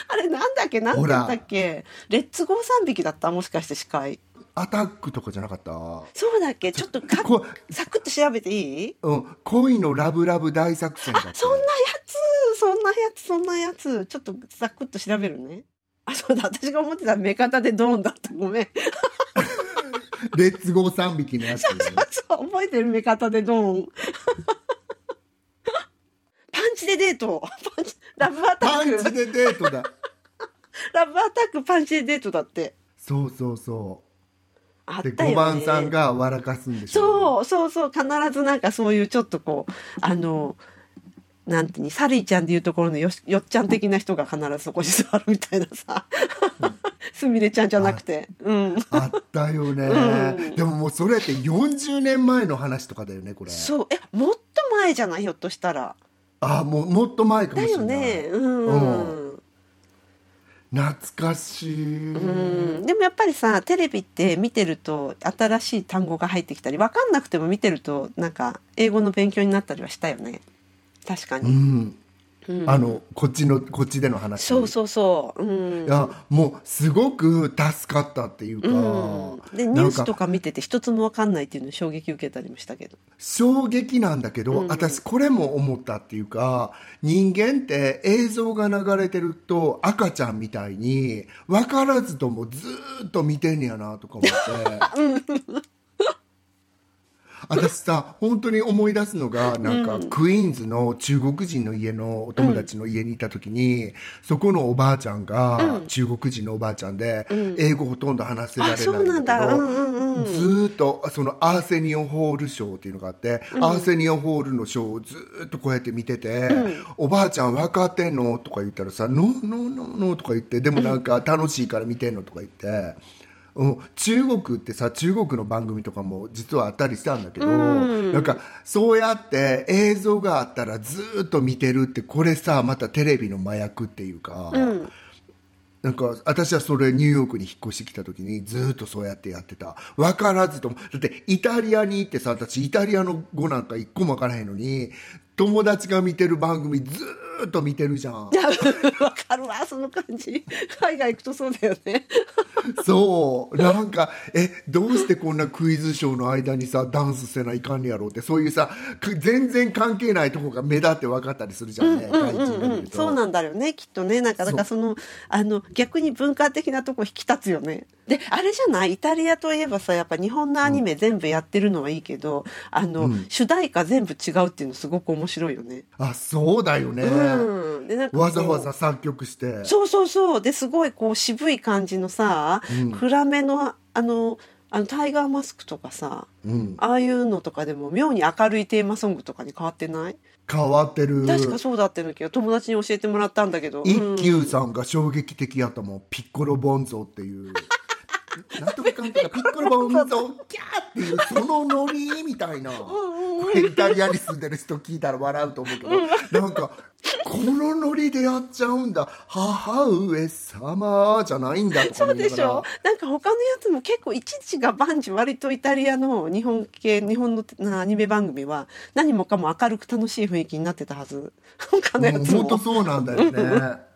あれなんだっけ？なんて言ったっけ？レッツゴー3匹だった？もしかして司会アタックとかじゃなかった？そうだっけ？ちょっとかこサクッと調べていい？うん。恋のラブラブ大作戦だってそんなやつ。そんなやつそんなやつ。ちょっとサクッと調べるね。あそうだ。私が思ってた目方でドーンだった。ごめん。レッツゴー3匹のやつそう覚えてる？目方でドーン。パンチでデート。パンチラブアタパンックチでデートだ。ラブアタックパンチでデートだって。そうそうそう。であったよね。5番さんが笑かすんでしょそうそうそう必ずなんかそういうちょっとこうあのなんてにサリーちゃんでいうところのよしよっちゃん的な人が必ずそこに座るみたいなさ。すみれちゃんじゃなくて。うん。あったよね、うん。でももうそれって40年前の話とかだよねこれ。そうえもっと前じゃない？ひょっとしたら。あもうもっと前かもだよしれない。ね。うん、うん懐かしい、うん、でもやっぱりさテレビって見てると新しい単語が入ってきたり分かんなくても見てるとなんか英語の勉強になったりはしたよね。確かうに、んうん。あのこっちのこっちでの話。そうそうそう、うん。いやもうすごく助かったっていうか、うん、でニュースとか見てて一つも分かんないっていうのに衝撃受けたりもしたけど。衝撃なんだけど、うん。私これも思ったっていうか人間って映像が流れてると赤ちゃんみたいに分からずともずーっと見てんねやなとか思って。私さ本当に思い出すのがなんか、クイーンズの中国人の家のお友達の家にいた時に、そこのおばあちゃんが中国人のおばあちゃんで、英語ほとんど話せられないなんんだだけど、うんうんうんずーっとそのアーセニオンホール賞っていうのがあって、アーセニオンホールの賞をずーっとこうやって見てて、おばあちゃん分かってんのとか言ったらさ「ノーノーノーノー」とか言ってでもなんか楽しいから見てんのとか言って。うん、中国ってさ中国の番組とかも実はあったりしたんだけど、なんかそうやって映像があったらずーっと見てるってこれさまたテレビの麻薬っていうか、うん。なんか私はそれニューヨークに引っ越してきた時にずーっとそうやってやってた。分からずともだってイタリアに行ってさ私イタリアの語なんか一個も分からへんのに友達が見てる番組ずーっと見てるじゃん。いや分かるわその感じ。海外行くとそうだよね。そう。なんかえどうしてこんなクイズショーの間にさダンスせないかんねやろうってそういうさく全然関係ないとこが目立って分かったりするじゃんね、そうなんだよねきっとね。なんかだからそのあの逆に文化的なとこ引き立つよね。であれじゃない？イタリアといえばさやっぱ日本のアニメ全部やってるのはいいけど、あの、主題歌全部違うっていうのすごく面白いよね、あそうだよね、うんでなんかわざわざ作曲して。そうそうそう。ですごいこう渋い感じのさ、暗めのあのあのタイガーマスクとかさ、うん。ああいうのとかでも妙に明るいテーマソングとかに変わってない？変わってる。確かそうだってんだけど友達に教えてもらったんだけど。一うん。休さんが衝撃的やったもん。ピッコロボンゾっていうなんとかかんとかピッコロボンゾキャーっていうそのノリみたいな。これイタリアに住んでる人聞いたら笑うと思うけどなんかこのノリでやっちゃうんだ。母上様じゃないんだとかそうでしょ？なんか他のやつも結構一時が万事割とイタリアの日本系日本のなアニメ番組は何もかも明るく楽しい雰囲気になってたはず。他のやつも。本当そうなんだよね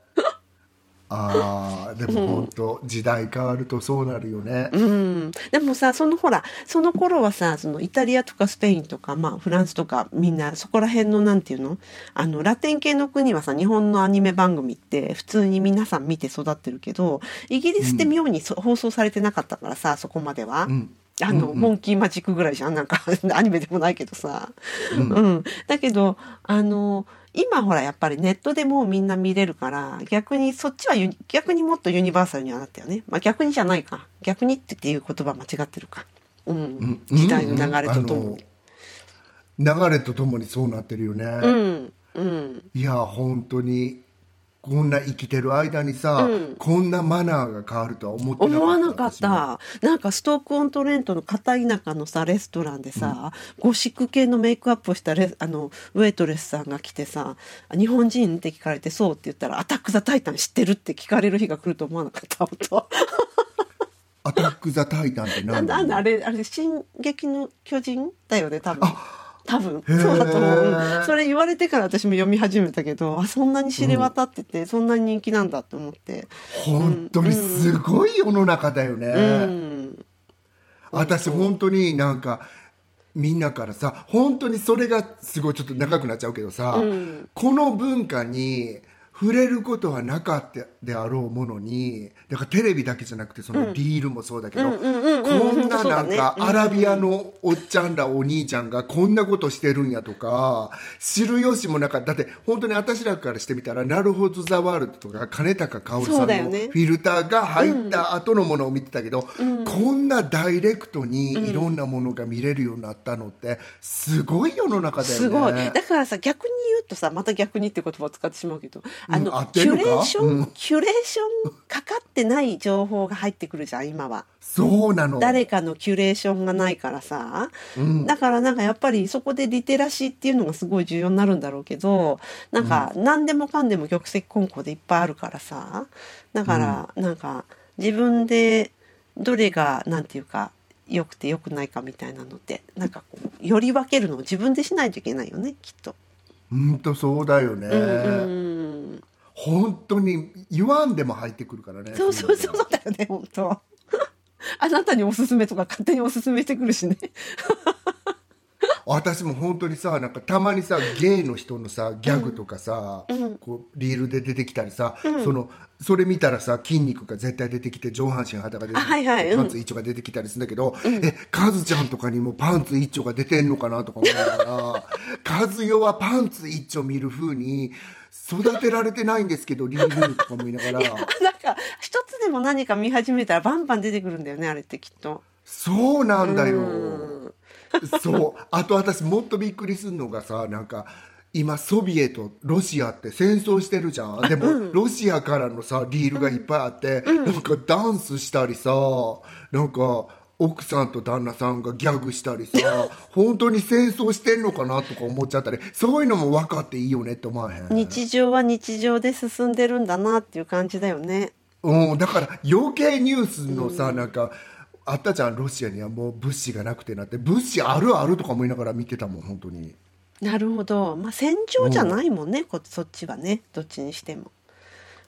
ああでも本当時代変わるとそうなるよね、うん、でもさそのほらその頃はさそのイタリアとかスペインとか、まあ、フランスとかみんなそこら辺のなんていうの？あのラテン系の国はさ日本のアニメ番組って普通に皆さん見て育ってるけどイギリスって妙にそ、放送されてなかったからさそこまでは。ん。あの、モンキーマジックぐらいじゃん。なんか アニメでもないけどさ、うん。だけどあの今ほらやっぱりネットでもうみんな見れるから逆にそっちは逆にもっとユニバーサルにはなったよね、まあ、逆にじゃないか。逆にっていう言葉間違ってるか、うん。うん。時代の流れとともに。あの流れとともにそうなってるよね、うん。うん。いや本当にこんな生きてる間にさ、こんなマナーが変わるとは思ってなかった思わなかった。なんかストークオントレントの片田舎のさレストランでさ、ゴシック系のメイクアップをしたレあのウェイトレスさんが来てさ「日本人?」って聞かれて「そう」って言ったら「アタック・ザ・タイタン知ってる?」って聞かれる日が来ると思わなかった本当。アタック・ザ・タイタンってなん何だあれあれ「進撃の巨人」だよね多分多分。そうだと思う、うんそれ言われてから私も読み始めたけどあそんなに知れ渡ってて、そんなに人気なんだって思って。本当にすごい世の中だよね、うん。私本当になんかみんなからさ本当にそれがすごいちょっと長くなっちゃうけどさ、この文化に触れることはなかったであろうものにだからテレビだけじゃなくてそのリールもそうだけど、こんななんかアラビアのおっちゃんらお兄ちゃんがこんなことしてるんやとか知る由もなかった。だって本当に私らからしてみたら「なるほどザワールド」とか金高薫さんのフィルターが入った後のものを見てたけど、こんなダイレクトにいろんなものが見れるようになったのってすごい世の中だよね。すごい。だからさ逆に言うとさまた逆にって言葉を使ってしまうけどあの、合ってキんのか？ュレーション、うん。キュレーションかかってない情報が入ってくるじゃん今は。そうなの。誰かのキュレーションがないからさ、だからなんかやっぱりそこでリテラシーっていうのがすごい重要になるんだろうけどなんか何でもかんでも玉石混交でいっぱいあるからさ。だからなんか自分でどれがなんていうか良くて良くないかみたいなのってなん。かこうより分けるのを自分でしないといけないよねきっと。本当そうだよね、うん本当に言わんでも入ってくるからねそうそうそうそうだよね本当。あなたにおすすめとか勝手におすすめしてくるしね。私も本当にさなんかたまにさゲイの人のさギャグとかさ、こうリールで出てきたりさ、そのそれ見たらさ筋肉が絶対出てきて上半身裸で、あはいはい。うん。パンツ一丁が出てきたりするんだけど、えカズちゃんとかにもパンツ一丁が出てんのかなとか思いながら カズヨはパンツ一丁見る風に育てられてないんですけどリールとか思いながら。なんか一つでも何か見始めたらバンバン出てくるんだよねあれってきっと。そうなんだよ。そう。あと私もっとびっくりするのがさ、なんか、今ソビエト、ロシアって戦争してるじゃん。でも、ロシアからのさ、リールがいっぱいあって、なんかダンスしたりさ、なんか、奥さんと旦那さんがギャグしたりさ、本当に戦争してんのかなとか思っちゃったり、そういうのも分かっていいよねって思わへん。日常は日常で進んでるんだなっていう感じだよね。うん、だから余計ニュースのさ、なんかあったじゃんロシアには。もう物資がなくてなって。物資あるあるとか思いながら見てたもん本当に。なるほど。まあ戦場じゃないもんね、こそっちはね、どっちにしても。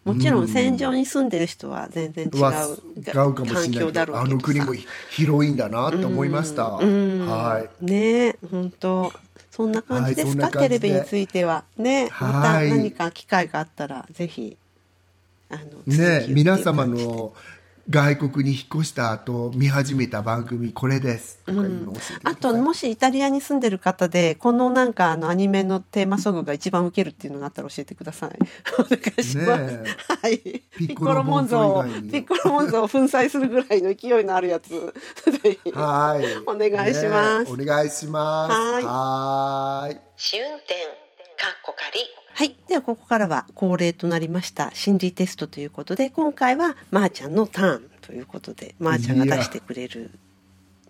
もちろん戦場に住んでる人は全然違ううかもし環境だろうあの国も広いんだなって思いました。はい。ねえ本当そんな感じですか、はいテレビについては。ね。またはい何か機会があったらぜひあのね皆様の外国に引っ越した後見始めた番組これです。とかいうのをあともしイタリアに住んでる方でこのなんかあのアニメのテーマソングが一番ウケるっていうのがあったら教えてください。お願いします、ねはい。ピピッッコロモンゾをピッコロモンゾを粉砕するぐらいの勢いのあるやつ。はい。お願いします。ねお願いします。はい。はい。試運転かっこ仮はい。では、ここからは恒例となりました心理テストということで、今回はまーちゃんのターンということで、まーちゃんが出してくれる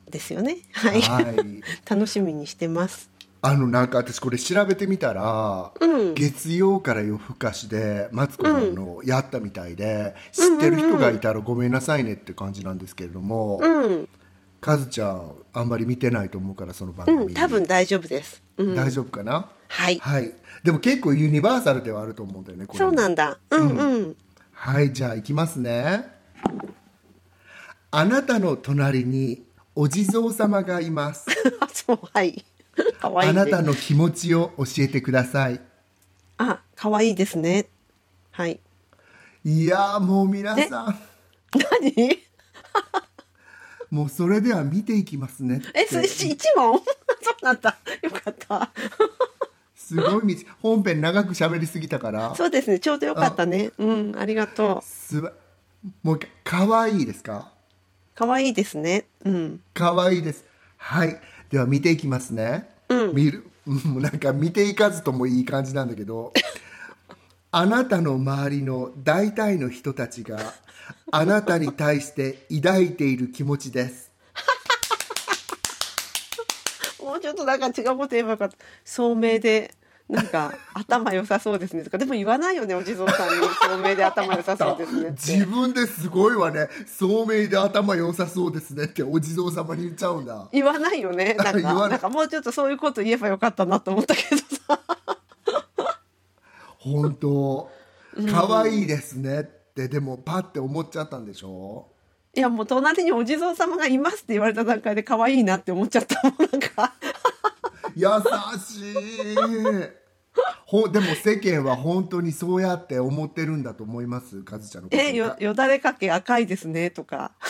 ですよね。はい。はい 楽しみにしてます。あのなんか私これ調べてみたら、うん月曜から夜更かしでマツコさんのやったみたいで、知ってる人がいたらごめんなさいねって感じなんですけれども、うん。カズちゃんあんまり見てないと思うからその番組、うん。多分大丈夫です。うん。大丈夫かな、はい。はいでも結構ユニバーサルではあると思うんだよねこれそうなんだ。うんうん。はいじゃあいきますねあなたの隣にお地蔵様がいますあ、そう、はい。かわいい、ね。あなたの気持ちを教えてくださいあ、かわいいですね。はい。いやーもう皆さん何？もうそれでは見ていきますねえ、一問？そうなんだ。よかった。すごい道本編長く喋りすぎたからそうですね。ちょうどよかったね。うん。ありがとう。すばもう一回かわいいですか？かわいいですね。うん。かわいいですはいでは見ていきますね、見るうんなんか見ていかずともいい感じなんだけど あなたの周りの大体の人たちがあなたに対して抱いている気持ちです もうちょっとなんか違うこと言えばよかった。聡明で、なんか頭良さそうですねとか、でも言わないよね、お地蔵さんに。聡明で頭良さそうですね。自分ですごいわね聡明で頭良さそうですねってお地蔵様に言っちゃうんだ言わないよね。なんか、言わなんかもうちょっとそういうこと言えばよかったなと思ったけどさ。本当可愛いですねってでもパッて思っちゃったんでしょ？いや、もう隣にお地蔵様がいますって言われた段階で可愛いなって思っちゃったもん、なんか。優しい。ほでも世間は本当にそうやって思ってるんだと思います？カズちゃんのことえよよだれかけ赤いですねとか。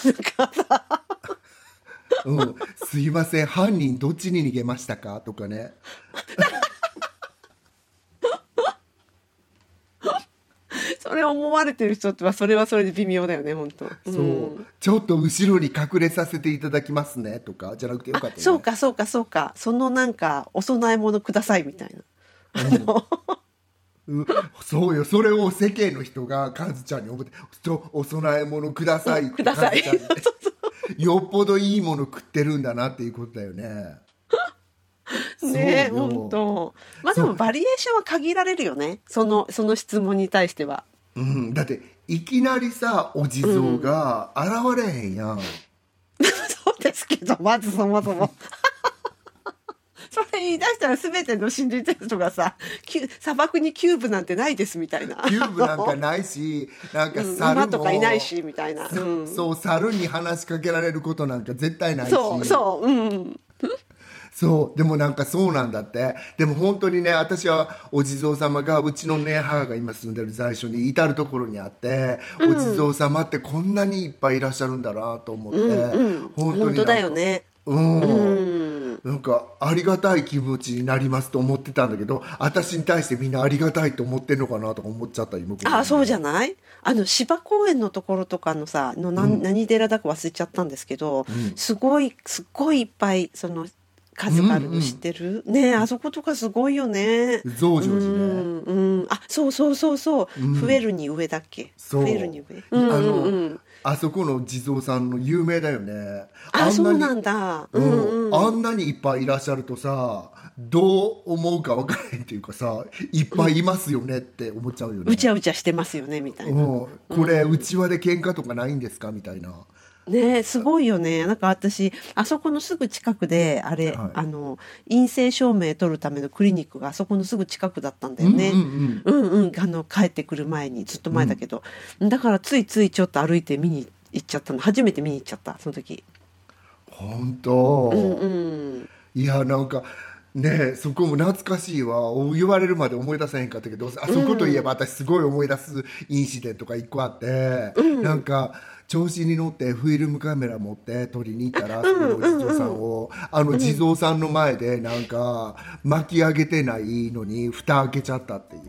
うん、すいません。犯人どっちに逃げましたか？とかねそれ思われてる人ってはそれはそれで微妙だよね本当。そう、ん。ちょっと後ろに隠れさせていただきますねとかじゃなくてよかったよね。そうかそうかそうか。そのなんかお供え物くださいみたいな。うん。そうよ。それを世間の人がカズちゃんに思って「ちょお供え物ください」ください。よっぽどいいもの食ってるんだなっていうことだよね。ね本当。まあでもバリエーションは限られるよね。そのその質問に対してはうん、だっていきなりさお地蔵が現れへんやん、そうですけどまずそもそも。それ言い出したら全ての心理テストがさ砂漠にキューブなんてないですみたいな。キューブなんかないしなんか うん。猿も、馬とかいないしみたいな、うん、そう猿に話しかけられることなんか絶対ないし。そうそううんそうでもなんかそうなんだって。でも本当にね私はお地蔵様がうちのね母が今住んでる在所に至る所にあって、お地蔵様ってこんなにいっぱいいらっしゃるんだなと思って、本当に本当だよね。うん、うん。なんかありがたい気持ちになりますと思ってたんだけど私に対してみんなありがたいと思ってんのかなとか思っちゃった今あそうじゃゃない？あの芝公園のところとかのさの何,、何寺だか忘れちゃったんですけど、すごいすっごいいっぱいその数があるの知ってる、ねえあそことかすごいよね。増上寺ね、うんうん、あそうそうそうそう、増えるに上だっけ？増えるに上？うんあの、うんうんあそこの地蔵さんの有名だよね。あそうなにんだ。ううんんうん。あんなにいっぱいいらっしゃるとさどう思うか分からへんっていうかさいっぱいいますよねって思っちゃうよね、うちゃうちゃしてますよねみたいな、うん、これうちわで喧嘩とかないんですか？みたいなねえすごいよね。なんか私あそこのすぐ近くであれ、はい。あの陰性証明取るためのクリニックがあそこのすぐ近くだったんだよね、うんうんうん。うんあの帰ってくる前にずっと前だけど、だからついついちょっと歩いて見に行っちゃったの。初めて見に行っちゃったその時。本当、うんうん。いやなんかねそこも懐かしいわ。言われるまで思い出せへんかったけどあそこといえば私すごい思い出すインシデントが一個あって、なんか調子に乗ってフィルムカメラ持って撮りに行ったらそこのお地蔵さんをあの地蔵さんの前でなんか巻き上げてないのに蓋開けちゃったっていう。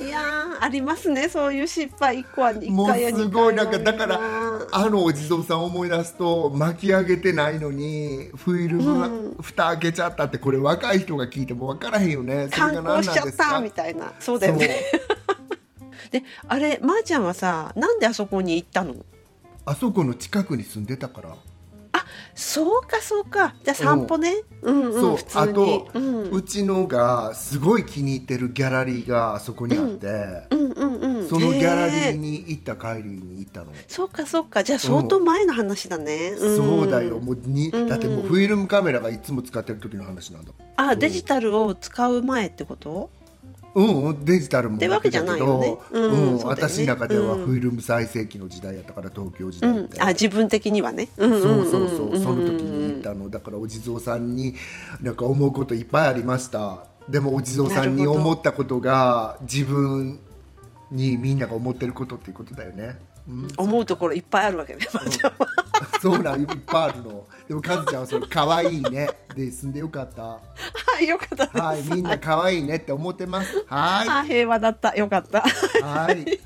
いやーありますねそういう失敗一個は一もう回やすごいなんかだからあのお地蔵さんを思い出すと巻き上げてないのにフィルムが蓋開けちゃったってこれ若い人が聞いても分からへんよね。それしちゃっなんですか？たみたいな。そうだよねであれまー、ちゃんはさなんであそこに行ったの？あそこの近くに住んでたから、あそうかそうか。じゃあ散歩ね。うんうんそう普通に。あと、ううんちのがすごい気に入ってるギャラリーがあそこにあって、うんうんうん。そのギャラリへーに行った帰りに行ったの、そうかそうか。じゃあ相当前の話だね、ん。そうだよ。もうにだってもうフィルムカメラがいつも使ってる時の話なんだ。あデジタルを使う前ってこと？うんうん、デジタルもってわけじゃないうんね。私の中ではうん。フィルム最盛期の時代やったから東京時うん代って、あ自分的にはね。うんそううん。そうそう、んその時に行ったの。だからお地蔵さんになんか思うこといっぱいありました。でもお地蔵さんに思ったことが自分にみんなが思ってることっていうことだよね、うん、思うところいっぱいあるわけね、まーちゃん。はそうなんいっぱいあるのでもカズちゃんはそれ可愛いねで住んでよかった。はいよかったです、はいみんな可愛いねって思ってます。はい。あ平和だった。よかった。はい。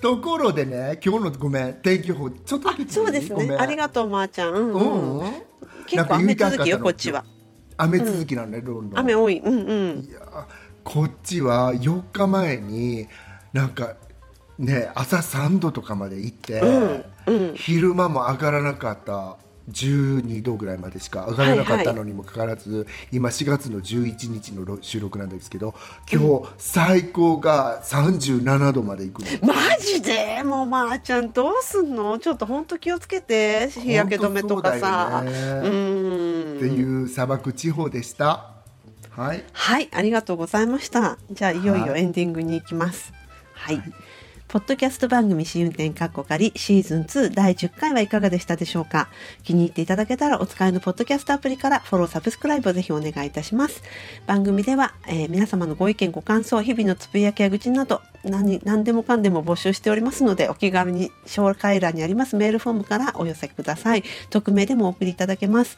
ところでね、今日のごめん、天気予報ちょっとだけそうですね。ありがとうまーちゃん。うんううん、んうん。結構雨続きよこっちは。雨続きなんだよ、ロンドン。雨多い。うんうん。いや、こっちは4日前に、なんか。ね、朝3度とかまで行って、昼間も上がらなかった。12度ぐらいまでしか上がらなかったのにもかかわらず、今4月の11日のろ収録なんですけど今日最高が37度まで行くの。マジで？もうまーちゃんどうすんの？ちょっと本当気をつけて日焼け止めとかさ。ね。うん。っていう砂漠地方でした。はい。はいありがとうございました。じゃあいよいよはい。エンディングに行きます。はい、ポッドキャスト番組試運転カッコ仮シーズン2第10回はいかがでしたでしょうか？気に入っていただけたらお使いのポッドキャストアプリからフォロー、サブスクライブをぜひお願いいたします。番組では、えー皆様のご意見、ご感想、日々のつぶやきや愚痴など何何でもかんでも募集しておりますのでお気軽に紹介欄にありますメールフォームからお寄せください。匿名でもお送りいただけます。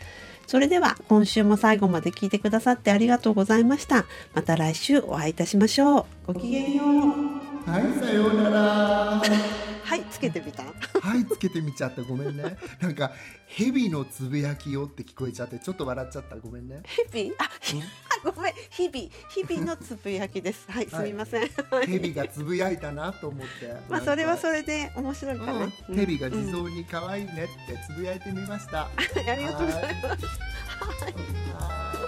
それでは今週も最後まで聞いてくださってありがとうございました。また来週お会いいたしましょう。ごきげんよう。はいさようならはい、つけてみた？はいつけてみちゃった。ごめんね。なんか蛇のつぶやきよって聞こえちゃってちょっと笑っちゃった。ごめんね。日々、あ、ごめん、日々、日々のつぶやきです。はい、すみません。蛇がつぶやいたなと思って。まあ、それはそれれで面白いかな。うん、蛇が地蔵に可愛いねってつぶやいてみました、ありがとうございます。はい